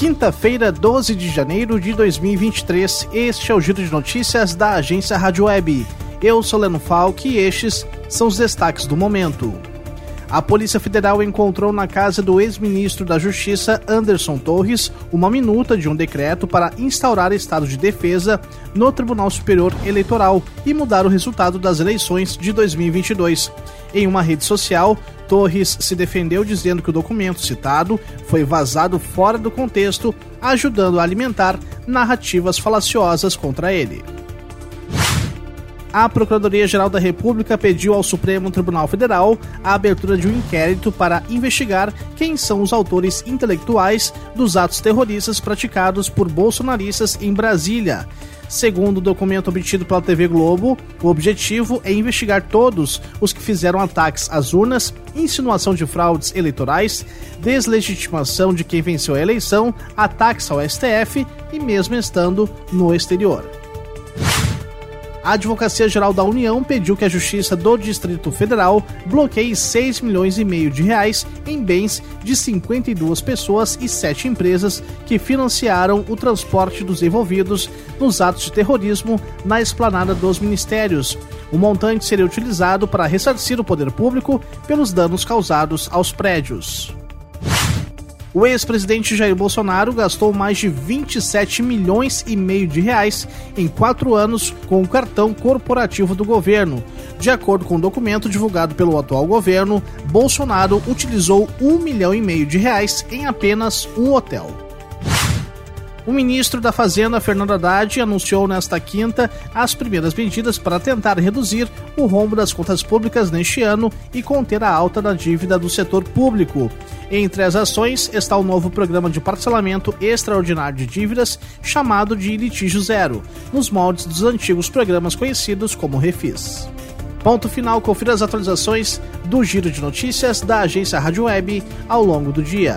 Quinta-feira, 12 de janeiro de 2023. Este é o Giro de Notícias da agência Rádio Web. Eu sou Leno Falck e estes são os destaques do momento. A Polícia Federal encontrou na casa do ex-ministro da Justiça, Anderson Torres, uma minuta de um decreto para instaurar estado de defesa no Tribunal Superior Eleitoral e mudar o resultado das eleições de 2022. Em uma rede social, Torres se defendeu dizendo que o documento citado foi vazado fora do contexto, ajudando a alimentar narrativas falaciosas contra ele a Procuradoria-Geral da República pediu ao Supremo Tribunal Federal a abertura de um inquérito para investigar quem são os autores intelectuais dos atos terroristas praticados por bolsonaristas em Brasília. Segundo o documento obtido pela TV Globo, o objetivo é investigar todos os que fizeram ataques às urnas, insinuação de fraudes eleitorais, deslegitimação de quem venceu a eleição, ataques ao STF e mesmo estando no exterior a Advocacia Geral da União pediu que a Justiça do Distrito Federal bloqueie 6 milhões e meio de reais em bens de 52 pessoas e 7 empresas que financiaram o transporte dos envolvidos nos atos de terrorismo na esplanada dos ministérios. O montante seria utilizado para ressarcir o poder público pelos danos causados aos prédios. O ex-presidente Jair Bolsonaro gastou mais de 27 milhões e meio de reais em quatro anos com o cartão corporativo do governo. De acordo com o um documento divulgado pelo atual governo, Bolsonaro utilizou um milhão e meio de reais em apenas um hotel. O ministro da Fazenda, Fernando Haddad, anunciou nesta quinta as primeiras medidas para tentar reduzir o rombo das contas públicas neste ano e conter a alta da dívida do setor público. Entre as ações está o novo programa de parcelamento extraordinário de dívidas, chamado de Litígio Zero, nos moldes dos antigos programas conhecidos como Refis. Ponto final, confira as atualizações do Giro de Notícias da agência Rádio Web ao longo do dia.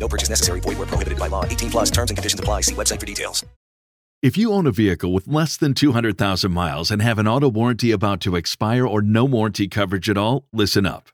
No purchase necessary. Void where prohibited by law. 18 plus terms and conditions apply. See website for details. If you own a vehicle with less than 200,000 miles and have an auto warranty about to expire or no warranty coverage at all, listen up.